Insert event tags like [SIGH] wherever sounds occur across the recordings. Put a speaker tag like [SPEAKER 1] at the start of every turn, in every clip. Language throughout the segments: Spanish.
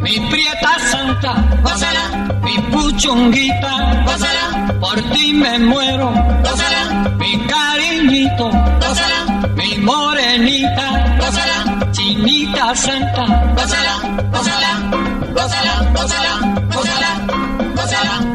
[SPEAKER 1] Mi prieta santa, gózala, mi puchonguita, gózala, por ti me muero, gózala, mi cariñito, gózala, mi morenita, gózala, chinita santa, gózala, gózala, gózala, gózala, gózala, gózala.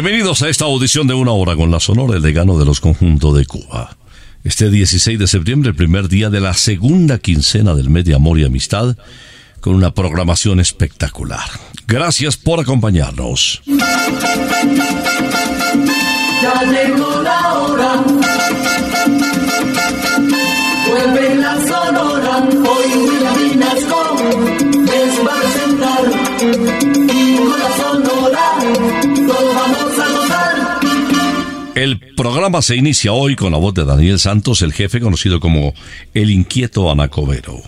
[SPEAKER 2] Bienvenidos a esta audición de una hora con la Sonora, el decano de los conjuntos de Cuba. Este 16 de septiembre, el primer día de la segunda quincena del mes de amor y amistad, con una programación espectacular. Gracias por acompañarnos.
[SPEAKER 3] Ya llegó la hora. Vuelve la sonora. Hoy
[SPEAKER 2] El programa se inicia hoy con la voz de Daniel Santos, el jefe conocido como el inquieto Anacobero.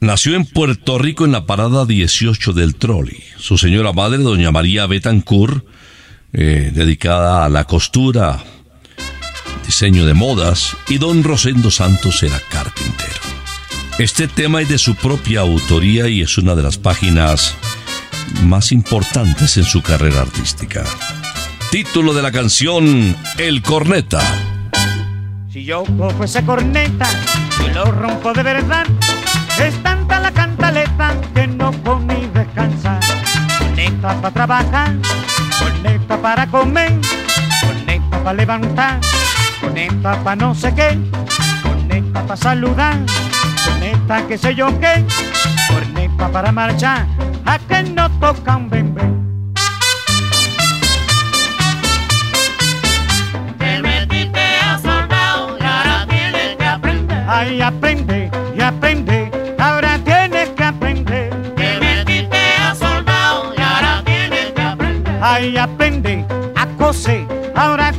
[SPEAKER 2] Nació en Puerto Rico en la parada 18 del Trolley. Su señora madre, doña María Betancourt, eh, dedicada a la costura, diseño de modas, y don Rosendo Santos era carpintero. Este tema es de su propia autoría y es una de las páginas más importantes en su carrera artística. Título de la canción El Corneta.
[SPEAKER 4] Si yo cojo esa corneta y lo rompo de verdad, es tanta la cantaleta que no ni descansar. Corneta para trabajar, corneta para comer, corneta para levantar, corneta para no sé qué, corneta para saludar, corneta que sé yo qué, corneta para marchar, a que no tocan ben Ay, aprende
[SPEAKER 5] y
[SPEAKER 4] aprende, ahora tienes que aprender.
[SPEAKER 5] Te metiste a soldado y ahora tienes que aprender.
[SPEAKER 4] Ay, aprende, acose, ahora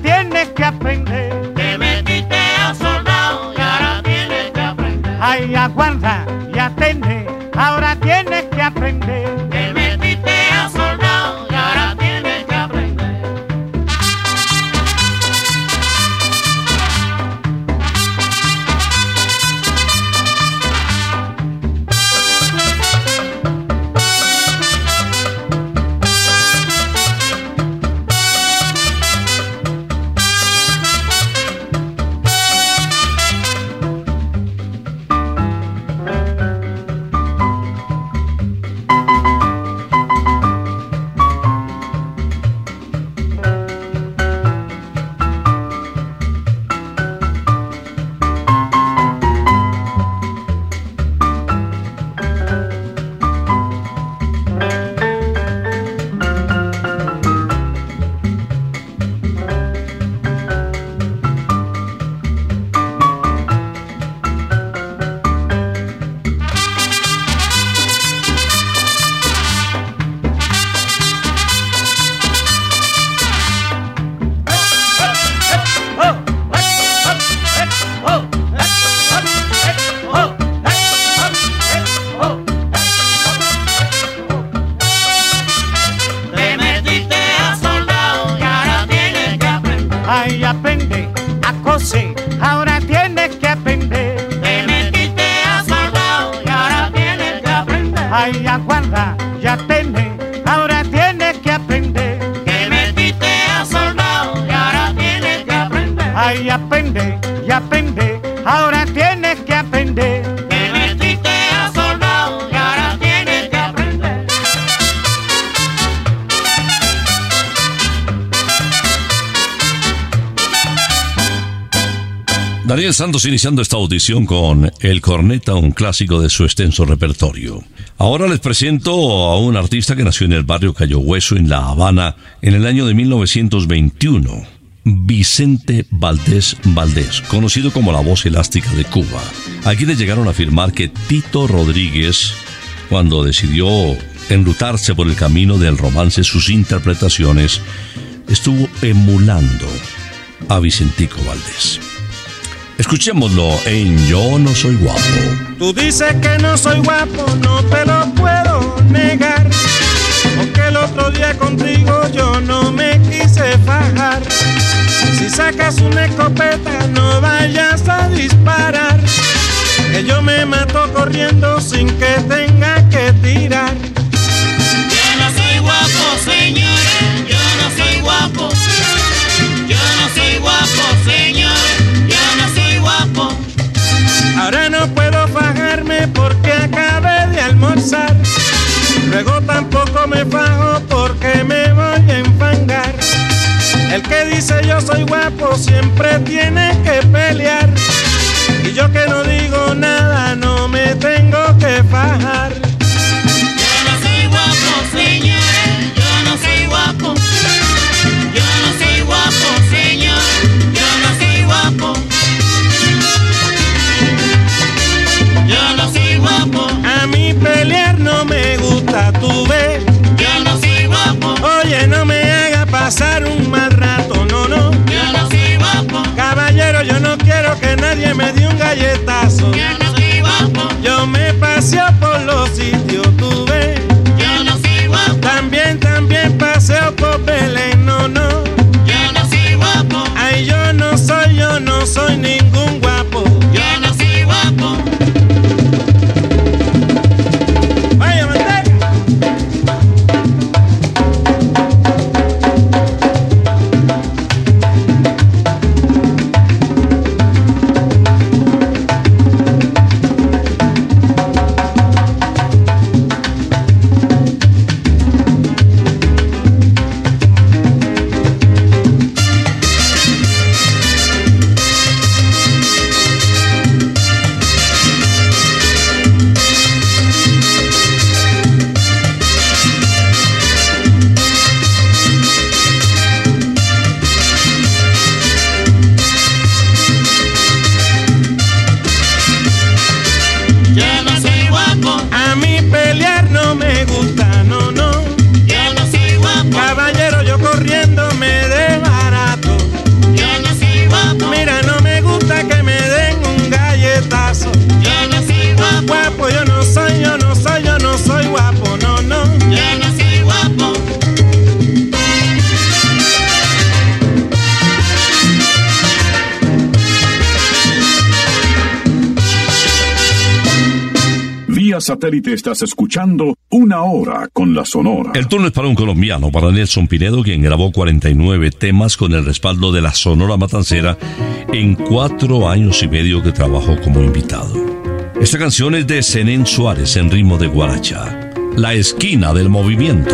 [SPEAKER 4] Ay, aguarda y atende, ahora tienes que aprender.
[SPEAKER 5] Te metiste a soldado y ahora tienes que aprender.
[SPEAKER 4] Ay, aprende,
[SPEAKER 2] Daniel Santos iniciando esta audición con El Corneta, un clásico de su extenso repertorio. Ahora les presento a un artista que nació en el barrio Cayo Hueso, en La Habana, en el año de 1921. Vicente Valdés Valdés, conocido como la voz elástica de Cuba. Aquí le llegaron a afirmar que Tito Rodríguez, cuando decidió enrutarse por el camino del romance, sus interpretaciones, estuvo emulando a Vicentico Valdés. Escuchémoslo en Yo no soy guapo.
[SPEAKER 6] Tú dices que no soy guapo, no te lo puedo negar. Porque el otro día contigo yo no me quise fajar. Si sacas una escopeta, no vayas a disparar. Que yo me mato corriendo sin que tenga que tirar.
[SPEAKER 5] Yo no soy guapo, señores. Yo no soy guapo.
[SPEAKER 6] Ahora no puedo fajarme porque acabé de almorzar. Luego tampoco me fajo porque me voy a enfangar. El que dice yo soy guapo siempre tiene que pelear. Y yo que no digo nada no me tengo que fajar. Ves.
[SPEAKER 5] Yo no soy guapo.
[SPEAKER 6] Oye, no me haga pasar un mal rato, no, no.
[SPEAKER 5] Yo no soy guapo.
[SPEAKER 6] Caballero, yo no quiero que nadie me dé un galletazo.
[SPEAKER 5] Yo no soy guapo.
[SPEAKER 6] Yo me paseo por los sitios, tú ves.
[SPEAKER 5] Yo no soy guapo.
[SPEAKER 6] También, también paseo por Belén, no, no.
[SPEAKER 5] Yo no soy guapo.
[SPEAKER 6] Ay, yo no soy, yo no soy ningún guapo.
[SPEAKER 7] Satélite estás escuchando Una Hora con la Sonora.
[SPEAKER 2] El turno es para un colombiano, para Nelson Pinedo, quien grabó 49 temas con el respaldo de la Sonora Matancera en cuatro años y medio que trabajó como invitado. Esta canción es de Zenén Suárez en ritmo de guaracha, La esquina del movimiento.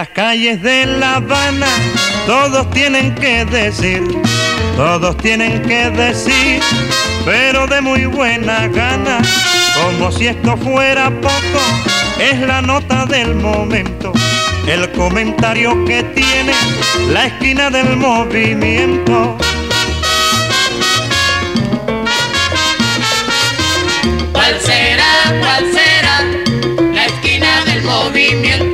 [SPEAKER 8] Las calles de La Habana, todos tienen que decir, todos tienen que decir, pero de muy buena gana, como si esto fuera poco, es la nota del momento, el comentario que tiene la esquina del movimiento.
[SPEAKER 9] ¿Cuál será, cuál será la esquina del movimiento?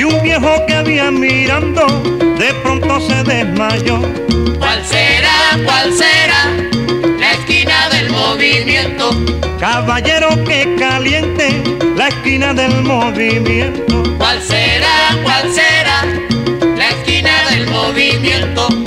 [SPEAKER 8] Y un viejo que había mirando de pronto se desmayó.
[SPEAKER 9] ¿Cuál será, cuál será la esquina del movimiento?
[SPEAKER 8] Caballero que caliente la esquina del movimiento.
[SPEAKER 9] ¿Cuál será, cuál será la esquina del movimiento?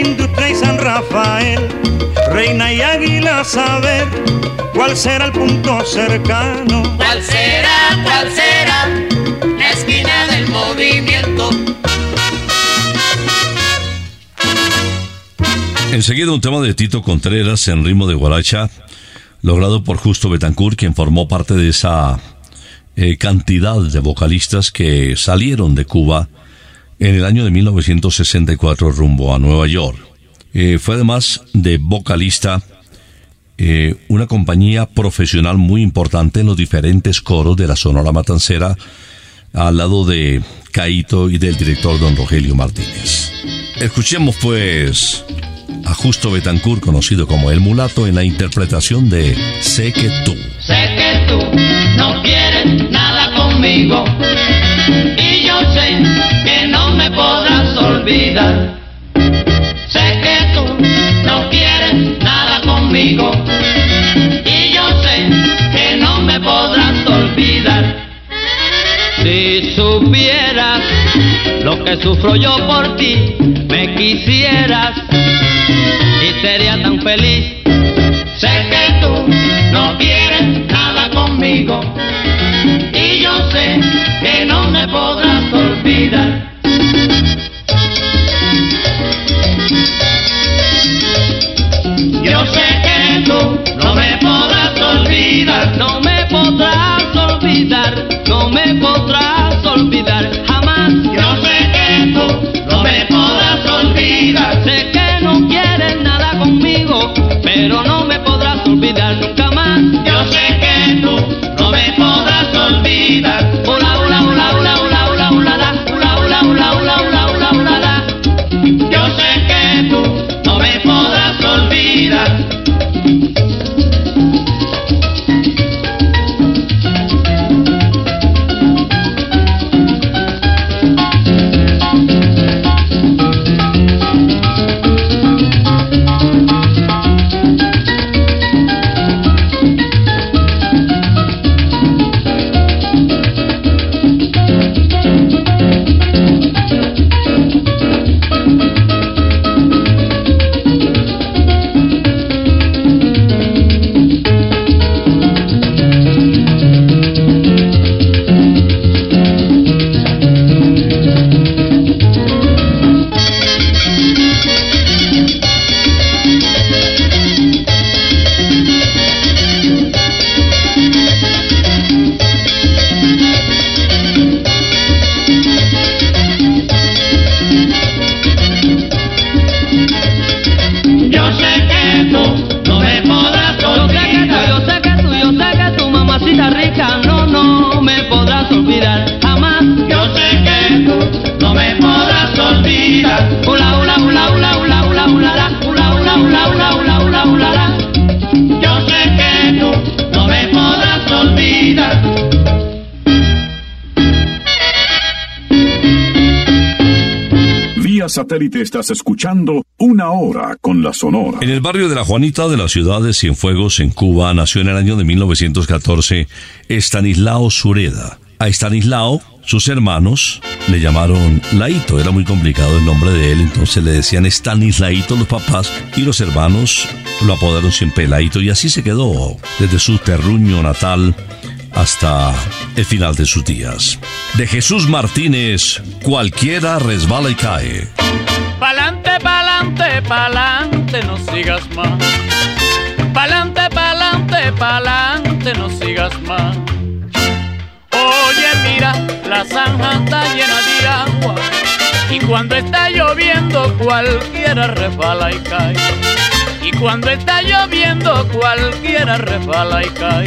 [SPEAKER 8] Industria y San Rafael, Reina y Águila, saber cuál será el punto cercano.
[SPEAKER 9] ¿Cuál será, cuál será la esquina del movimiento?
[SPEAKER 2] Enseguida un tema de Tito Contreras en ritmo de guaracha, logrado por Justo Betancourt, quien formó parte de esa eh, cantidad de vocalistas que salieron de Cuba en el año de 1964 rumbo a Nueva York. Eh, fue además de vocalista eh, una compañía profesional muy importante en los diferentes coros de la Sonora Matancera, al lado de Caito y del director don Rogelio Martínez. Escuchemos pues a Justo Betancourt, conocido como El Mulato, en la interpretación de Sé que tú.
[SPEAKER 9] Sé que tú no quieres nada conmigo y yo sé Sé que tú no quieres nada conmigo y yo sé que no me podrás olvidar. Si supieras lo que sufro yo por ti, me quisieras y sería tan feliz. Sé que tú
[SPEAKER 7] satélite estás escuchando Una Hora con la Sonora.
[SPEAKER 2] En el barrio de La Juanita de la ciudad de Cienfuegos, en Cuba, nació en el año de 1914 Estanislao Sureda. A Estanislao, sus hermanos le llamaron Laito, era muy complicado el nombre de él, entonces le decían Estanislaito los papás y los hermanos lo apodaron siempre Laito y así se quedó desde su terruño natal hasta el final de sus días. De Jesús Martínez, cualquiera resbala y cae.
[SPEAKER 10] Pa'lante, pa'lante, no sigas más. Pa'lante, pa'lante, pa'lante, no sigas más. Oye, mira, la zanja está llena de agua. Y cuando está lloviendo, cualquiera resbala y cae. Y cuando está lloviendo, cualquiera resbala y cae.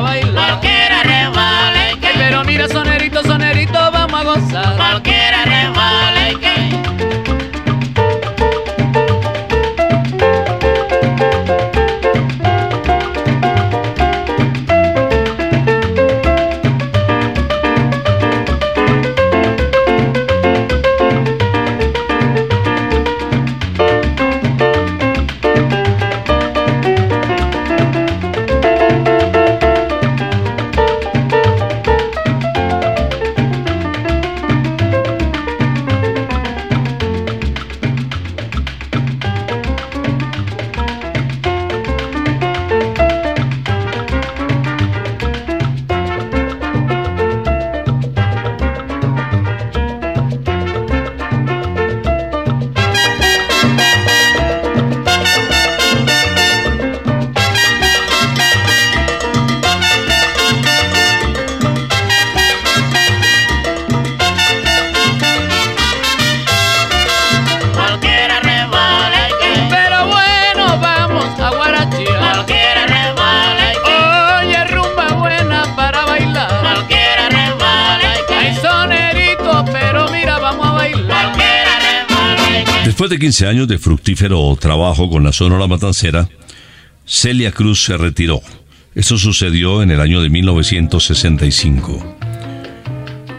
[SPEAKER 10] Bailar.
[SPEAKER 11] Cualquiera cae.
[SPEAKER 10] pero mira, sonerito, sonerito, vamos a gozar.
[SPEAKER 11] Cualquiera
[SPEAKER 2] 15 años de fructífero trabajo con la Sonora Matancera, Celia Cruz se retiró. Eso sucedió en el año de 1965.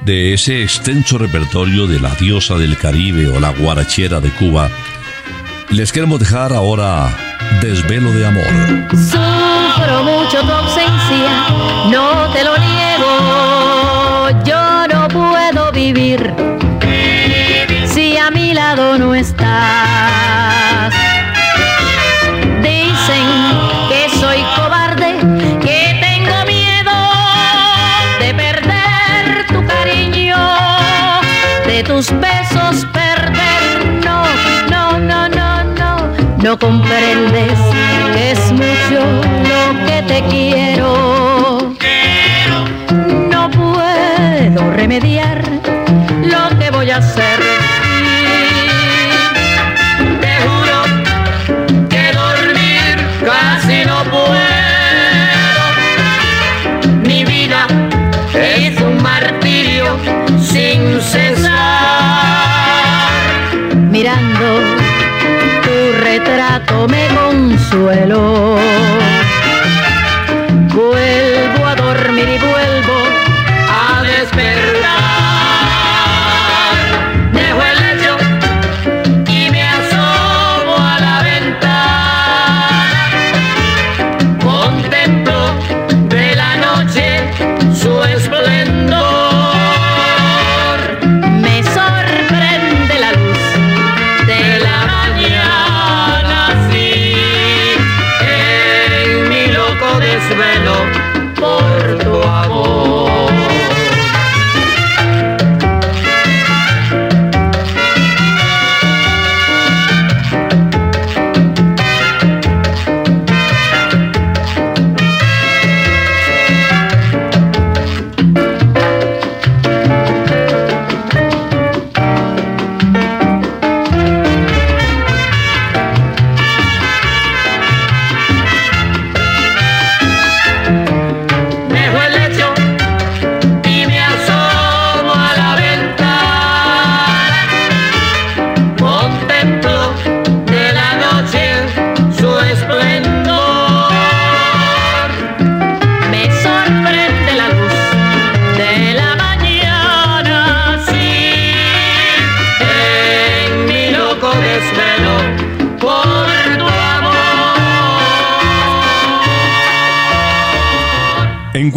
[SPEAKER 2] De ese extenso repertorio de la diosa del Caribe o la guarachera de Cuba, les queremos dejar ahora Desvelo de Amor.
[SPEAKER 12] Sufro mucho tu ausencia, no te lo niego. Yo no puedo vivir Dicen que soy cobarde, que tengo miedo de perder tu cariño, de tus besos perder. No, no, no, no, no. No comprendes que es mucho lo que te quiero. No puedo remediar lo que voy a hacer. Cesar. Mirando tu retrato me consuelo.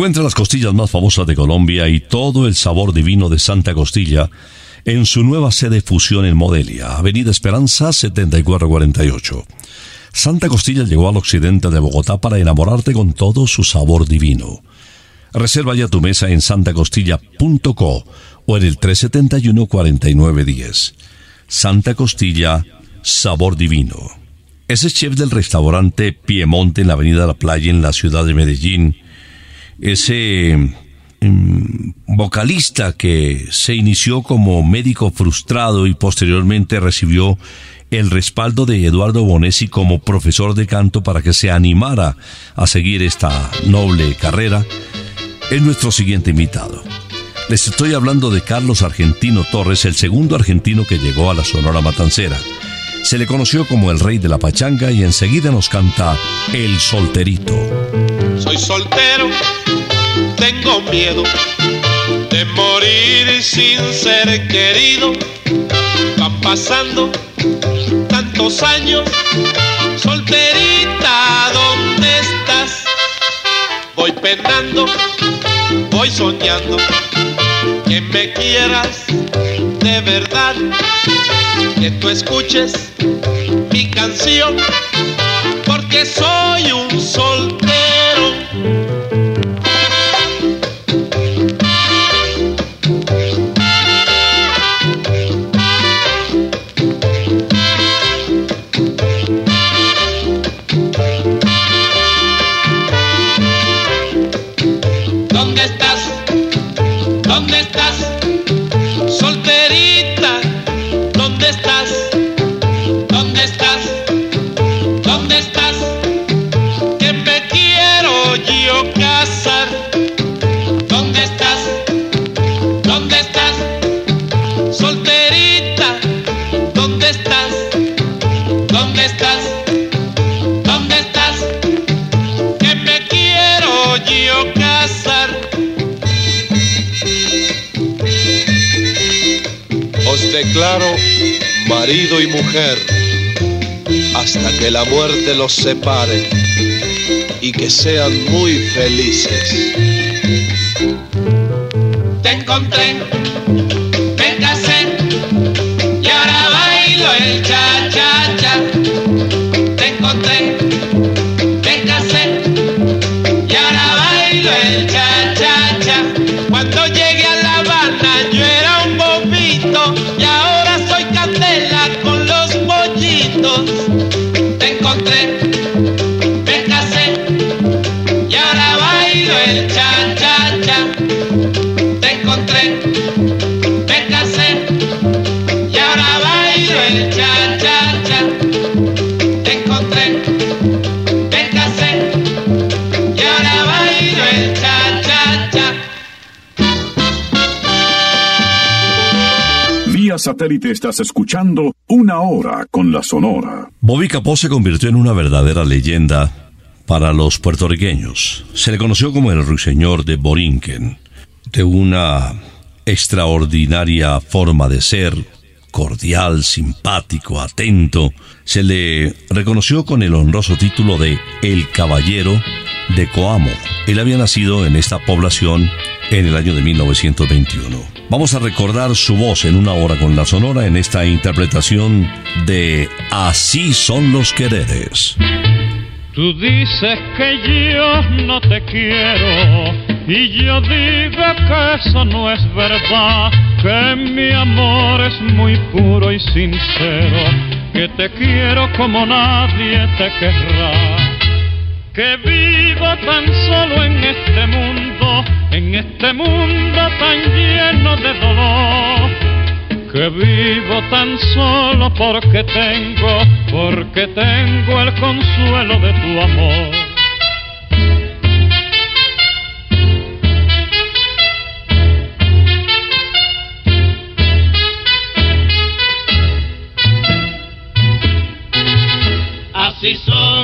[SPEAKER 2] Encuentra las costillas más famosas de Colombia y todo el sabor divino de Santa Costilla en su nueva sede Fusión en Modelia, Avenida Esperanza 7448. Santa Costilla llegó al occidente de Bogotá para enamorarte con todo su sabor divino. Reserva ya tu mesa en santacostilla.co o en el 371-4910. Santa Costilla, sabor divino. Ese chef del restaurante Piemonte en la Avenida La Playa en la ciudad de Medellín, ese mm, vocalista que se inició como médico frustrado y posteriormente recibió el respaldo de Eduardo Bonesi como profesor de canto para que se animara a seguir esta noble carrera, es nuestro siguiente invitado. Les estoy hablando de Carlos Argentino Torres, el segundo argentino que llegó a la Sonora Matancera. Se le conoció como el rey de la pachanga y enseguida nos canta El Solterito.
[SPEAKER 13] Soy soltero, tengo miedo de morir sin ser querido. Van pasando tantos años, solterita, ¿dónde estás? Voy penando, voy soñando que me quieras de verdad, que tú escuches mi canción, porque soy un soltero.
[SPEAKER 14] Los separe y que sean muy felices.
[SPEAKER 13] Te encontré,
[SPEAKER 7] satélite estás escuchando Una Hora con la Sonora.
[SPEAKER 2] Bobby Capó se convirtió en una verdadera leyenda para los puertorriqueños. Se le conoció como el ruiseñor de Borinquen, de una extraordinaria forma de ser, cordial, simpático, atento. Se le reconoció con el honroso título de El Caballero de Coamo. Él había nacido en esta población en el año de 1921. Vamos a recordar su voz en una hora con la Sonora en esta interpretación de Así son los quereres.
[SPEAKER 15] Tú dices que yo no te quiero, Y yo digo que eso no es verdad, que mi amor es muy puro y sincero, que te quiero como nadie te querrá. Que vivo tan solo en este mundo, en este mundo tan lleno de dolor. Que vivo tan solo porque tengo, porque tengo el consuelo de tu amor.
[SPEAKER 9] Así son,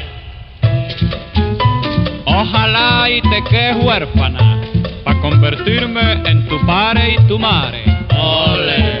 [SPEAKER 15] Ojalá y te quedes huérfana, para convertirme en tu padre y tu madre.
[SPEAKER 9] ole.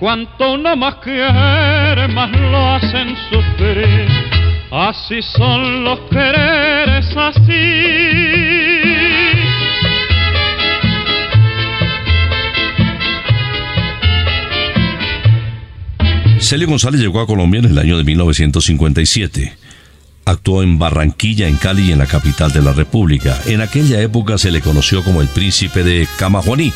[SPEAKER 15] Cuanto uno más quiere, más lo hacen sufrir. Así son los quereres, así.
[SPEAKER 2] Celio González llegó a Colombia en el año de 1957. Actuó en Barranquilla, en Cali y en la capital de la República. En aquella época se le conoció como el príncipe de Camajuaní.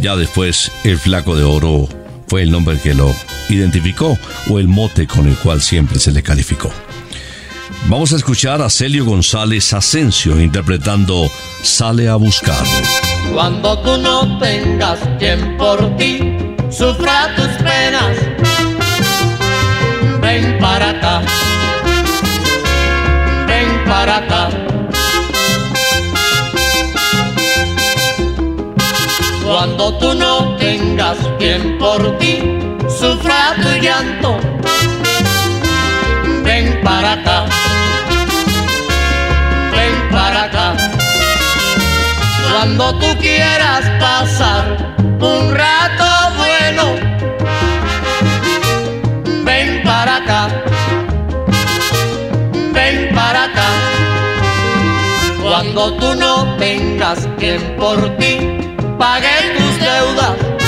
[SPEAKER 2] Ya después, el flaco de oro fue el nombre que lo identificó o el mote con el cual siempre se le calificó. Vamos a escuchar a Celio González Asensio interpretando Sale a buscar.
[SPEAKER 16] Cuando tú no tengas quien por ti sufra tus penas, ven para acá, ven para acá. Cuando tú no quien por ti sufra tu llanto, ven para acá, ven para acá. Cuando tú quieras pasar un rato bueno, ven para acá, ven para acá. Cuando tú no tengas quien por ti pague tus deudas,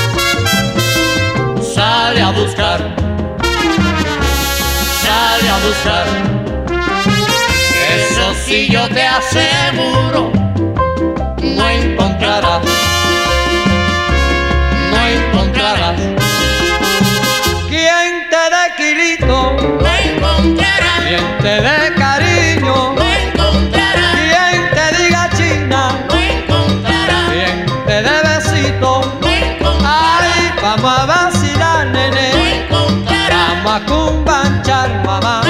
[SPEAKER 16] sale a buscar, sale a buscar. Eso sí yo te aseguro no encontrarás, cumbanchar, mamá,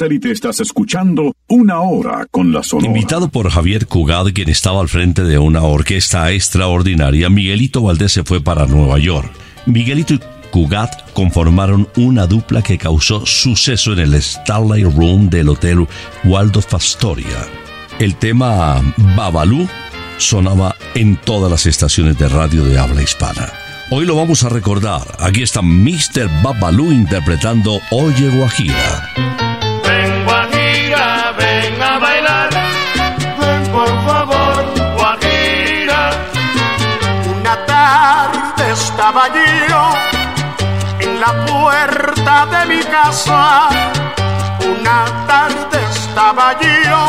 [SPEAKER 7] satélite estás escuchando Una Hora con la Sonora.
[SPEAKER 2] Invitado por Javier Cugat, quien estaba al frente de una orquesta extraordinaria, Miguelito Valdés se fue para Nueva York. Miguelito y Cugat conformaron una dupla que causó suceso en el Starlight Room del Hotel Waldo Fastoria. El tema Babalú sonaba en todas las estaciones de radio de habla hispana. Hoy lo vamos a recordar. Aquí está Mr. Babalú interpretando Oye Guajira.
[SPEAKER 17] Puerta de mi casa. Una tarde estaba yo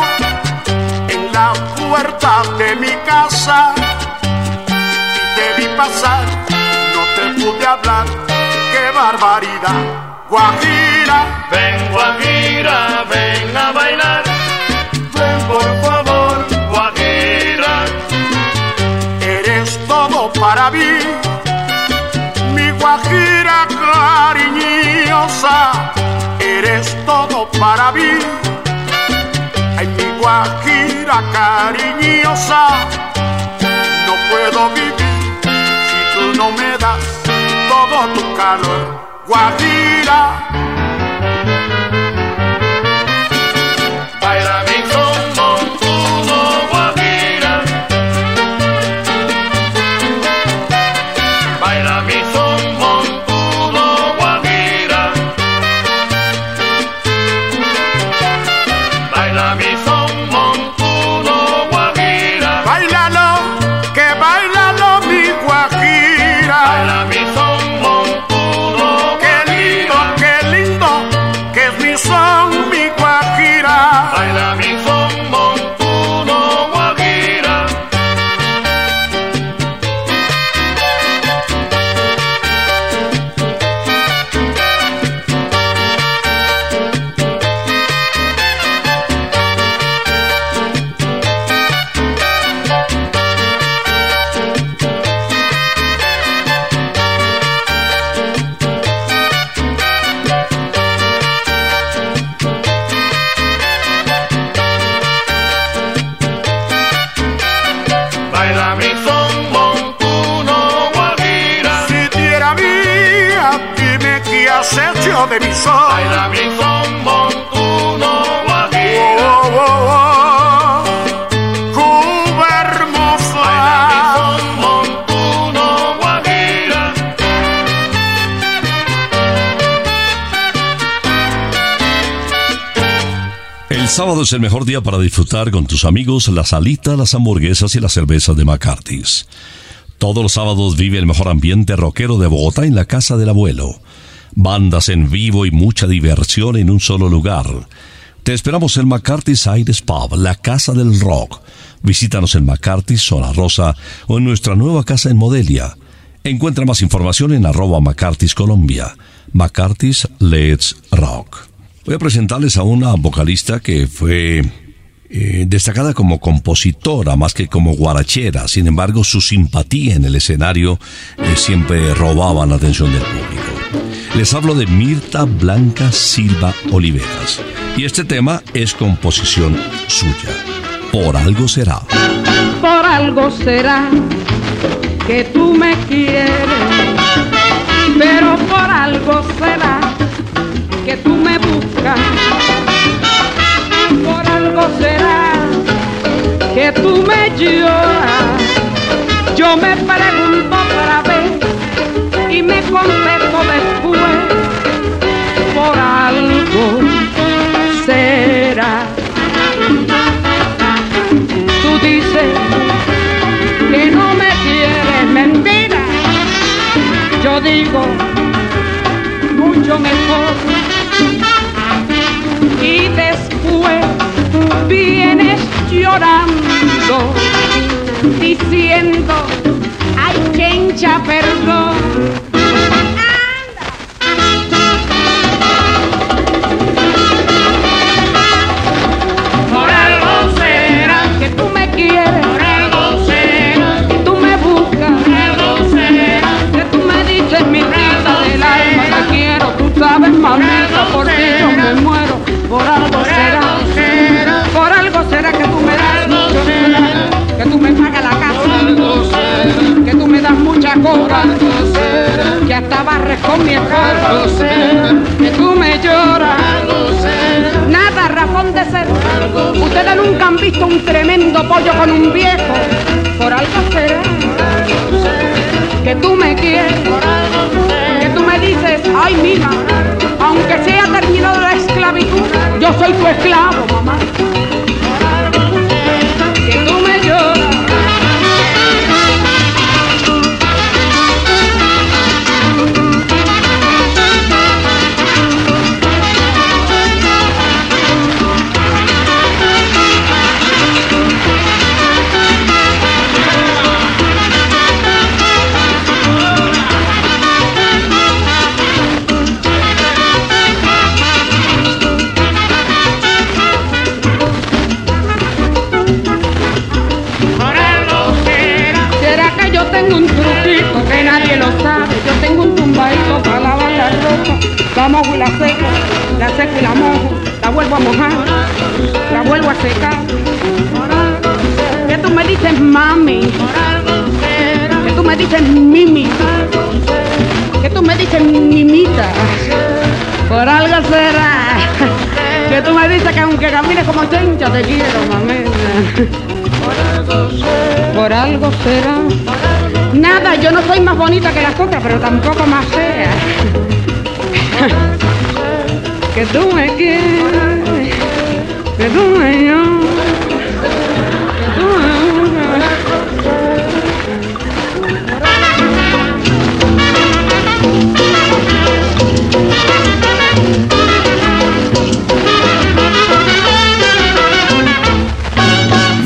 [SPEAKER 17] en la puerta de mi casa. Y te vi pasar, no te pude hablar. ¡Qué barbaridad! Guajira,
[SPEAKER 18] ven Guajira, ven a bailar. Ven por favor, Guajira.
[SPEAKER 17] Eres todo para mí, Eres todo para mí, ay mi Guajira cariñosa. No puedo vivir si tú no me das todo tu calor. Guajira.
[SPEAKER 2] Sábado es el mejor día para disfrutar con tus amigos las alitas, las hamburguesas y las cervezas de McCarthy's. Todos los sábados vive el mejor ambiente rockero de Bogotá en la casa del abuelo. Bandas en vivo y mucha diversión en un solo lugar. Te esperamos en McCarthy's Aires Pub, la casa del rock. Visítanos en McCarthy's, Zona Rosa o en nuestra nueva casa en Modelia. Encuentra más información en arroba McCarthy's Colombia. McCarthy's Let's Rock. Voy a presentarles a una vocalista que fue eh, destacada como compositora más que como guarachera. Sin embargo, su simpatía en el escenario eh, siempre robaba la atención del público. Les hablo de Mirta Blanca Silva Oliveras. Y este tema es composición suya. Por algo será.
[SPEAKER 19] por algo será que tú me quieres, pero por algo será que tú me Yo digo mucho mejor. Y después vienes llorando, diciendo, ay, que hincha perdón. Amarres con mi esposo, que tú me lloras. Nada razón de ser. Ustedes nunca han visto un tremendo pollo con un viejo. Por algo será que tú me quieres, que tú me dices, ay mima, aunque sea terminado la esclavitud, yo soy tu esclavo, mamá. Algo será. Nada, yo no soy más bonita que las otras, pero tampoco más fea. [LAUGHS] que tú me quieres, que tú me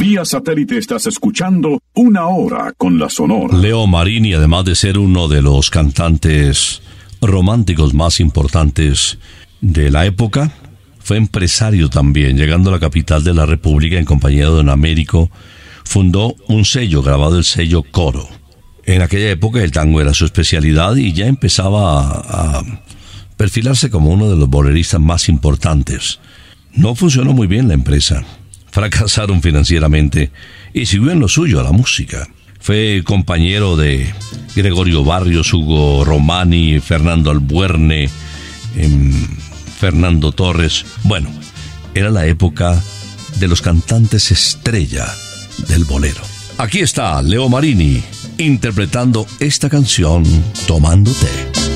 [SPEAKER 7] Vía satélite estás escuchando Una Hora con la Sonora.
[SPEAKER 2] Leo Marini, además de ser uno de los cantantes románticos más importantes de la época, fue empresario también, llegando a la capital de la República en compañía de Don Américo, fundó un sello, grabado el sello Coro. En aquella época el tango era su especialidad y ya empezaba a, a perfilarse como uno de los boleristas más importantes. No funcionó muy bien la empresa, fracasaron financieramente y siguió en lo suyo a la música. Fue compañero de Gregorio Barrios, Hugo Romani, Fernando Albuerne, em, Fernando Torres. Bueno, era la época de los cantantes estrella del bolero. Aquí está Leo Marini interpretando esta canción Tomando té.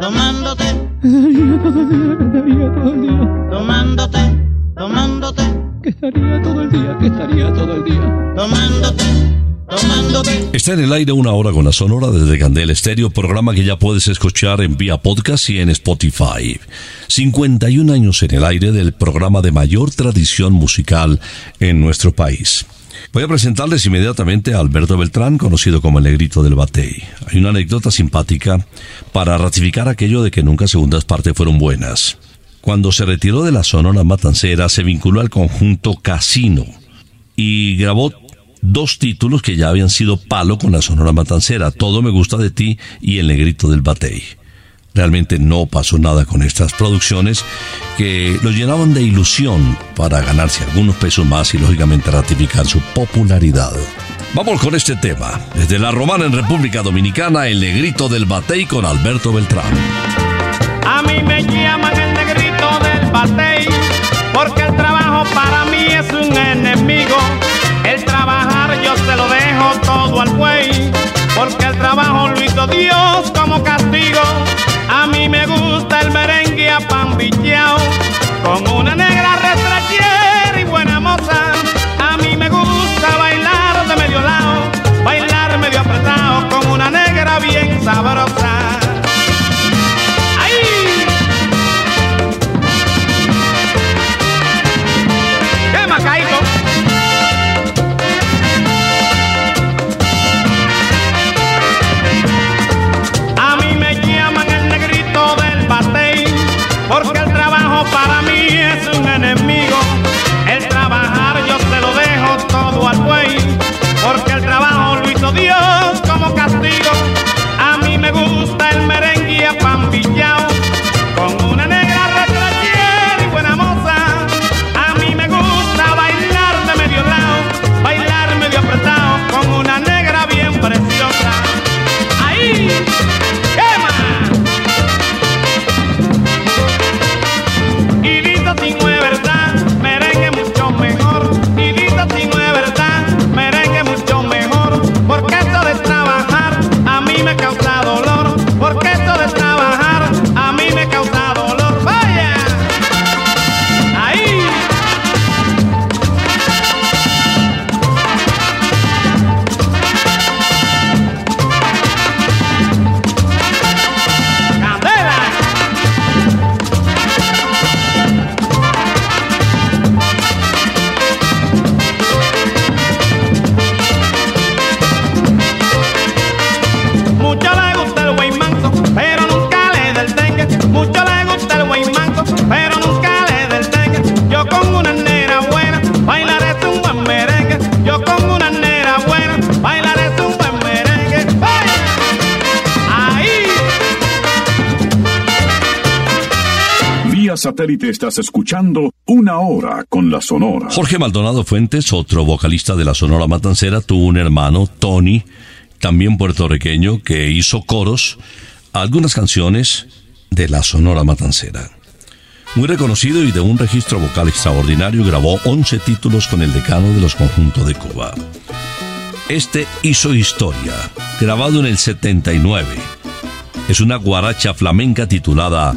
[SPEAKER 9] tomándote,
[SPEAKER 20] estaría todo el día,
[SPEAKER 9] tomándote, tomándote,
[SPEAKER 20] que estaría todo el día, que estaría todo el día.
[SPEAKER 9] Tomándote, tomándote.
[SPEAKER 2] Está en el aire una hora con la sonora desde Candel Estéreo, programa que ya puedes escuchar en vía podcast y en Spotify. 51 años en el aire del programa de mayor tradición musical en nuestro país. Voy a presentarles inmediatamente a Alberto Beltrán, conocido como el negrito del Batey. Hay una anécdota simpática para ratificar aquello de que nunca segundas partes fueron buenas. Cuando se retiró de la Sonora Matancera, se vinculó al conjunto Casino y grabó dos títulos que ya habían sido palo con la Sonora Matancera, Todo me gusta de ti y El negrito del Batey. Realmente no pasó nada con estas producciones que lo llenaban de ilusión para ganarse algunos pesos más y lógicamente ratificar su popularidad. Vamos con este tema. Desde La Romana en República Dominicana, El Negrito del Batey con Alberto Beltrán.
[SPEAKER 21] A mí me llaman el negrito del batey, porque el trabajo para mí es un enemigo. El trabajar yo se lo dejo todo al buey, porque el trabajo lo hizo Dios como castigo. A mí me gusta el merengue a pan con una negra retrachera y buena moza. A mí me gusta bailar de medio lado, bailar medio apretado con una negra bien sabrosa.
[SPEAKER 7] Satélite estás escuchando Una Hora con la Sonora.
[SPEAKER 2] Jorge Maldonado Fuentes, otro vocalista de la Sonora Matancera, tuvo un hermano, Tony, también puertorriqueño, que hizo coros a algunas canciones de la Sonora Matancera. Muy reconocido y de un registro vocal extraordinario, grabó 11 títulos con el decano de los conjuntos de Cuba. Este hizo historia, grabado en el 79. Es una guaracha flamenca titulada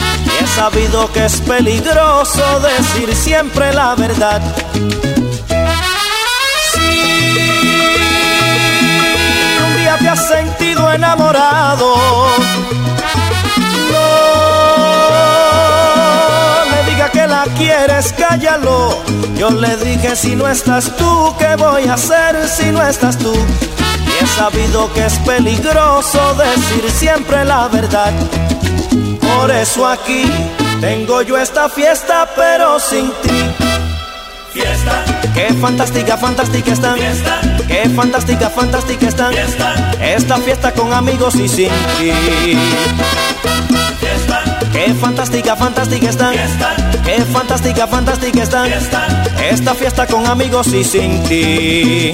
[SPEAKER 22] He sabido que es peligroso decir siempre la verdad. Si un día te has sentido enamorado, no le diga que la quieres, cállalo. Yo le dije, si no estás tú, ¿qué voy a hacer si no estás tú? He sabido que es peligroso decir siempre la verdad. Por eso aquí tengo yo esta fiesta, pero sin ti. Fiesta. Qué fantástica, fantástica están. Fiesta. Qué fantástica, fantástica están. Fiesta. Esta fiesta con amigos y sin ti. Fiesta. Qué fantástica, fantástica están. Qué fantástica, fantástica están. Esta fiesta con amigos y sin ti.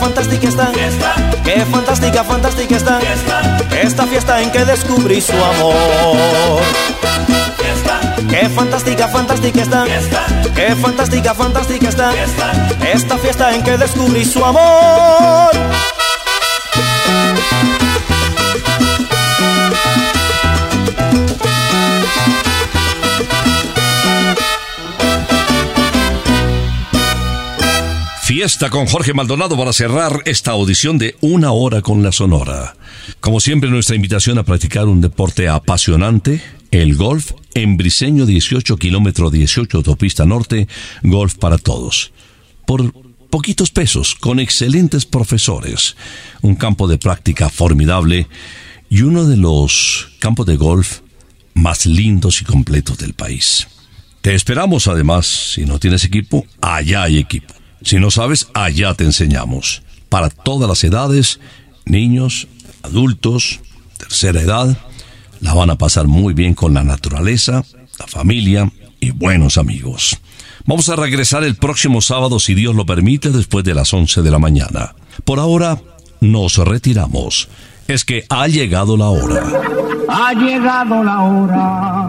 [SPEAKER 22] Fantástica, fantástica están. Qué fantástica, fantástica están. Esta fiesta en que descubrí su amor. Qué fantástica, fantástica están. Qué fantástica, fantástica están. Esta fiesta en que descubrí su amor.
[SPEAKER 2] Fiesta con Jorge Maldonado para cerrar esta audición de Una hora con la Sonora. Como siempre, nuestra invitación a practicar un deporte apasionante, el golf en Briseño 18 kilómetro 18 autopista norte, golf para todos. Por poquitos pesos, con excelentes profesores, un campo de práctica formidable y uno de los campos de golf más lindos y completos del país. Te esperamos además, si no tienes equipo, allá hay equipo. Si no sabes, allá te enseñamos. Para todas las edades, niños, adultos, tercera edad, la van a pasar muy bien con la naturaleza, la familia y buenos amigos. Vamos a regresar el próximo sábado, si Dios lo permite, después de las 11 de la mañana. Por ahora, nos retiramos. Es que ha llegado la hora.
[SPEAKER 23] Ha llegado la hora.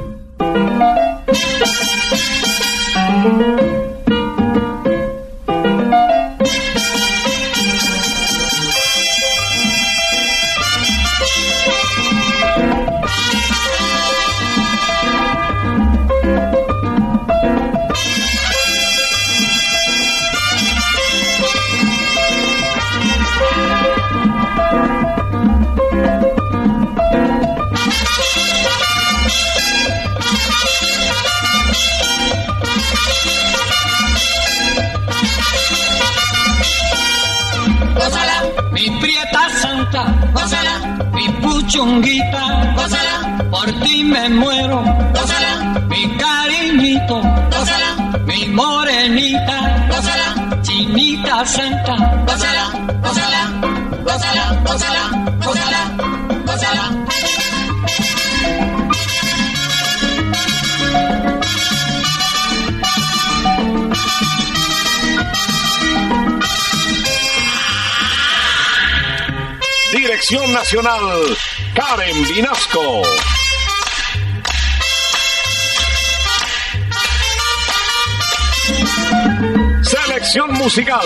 [SPEAKER 16] Mi
[SPEAKER 24] Dirección Nacional, Karen Vinasco. Selección musical,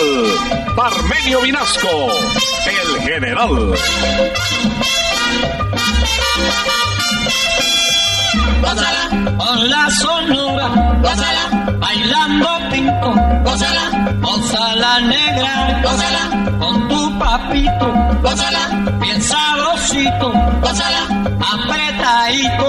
[SPEAKER 24] Parmenio Vinasco, el general.
[SPEAKER 16] Gózala, con la sonora, gózala, bailando pinto, gózala papito, gózala, bien sabrosito, apretadito,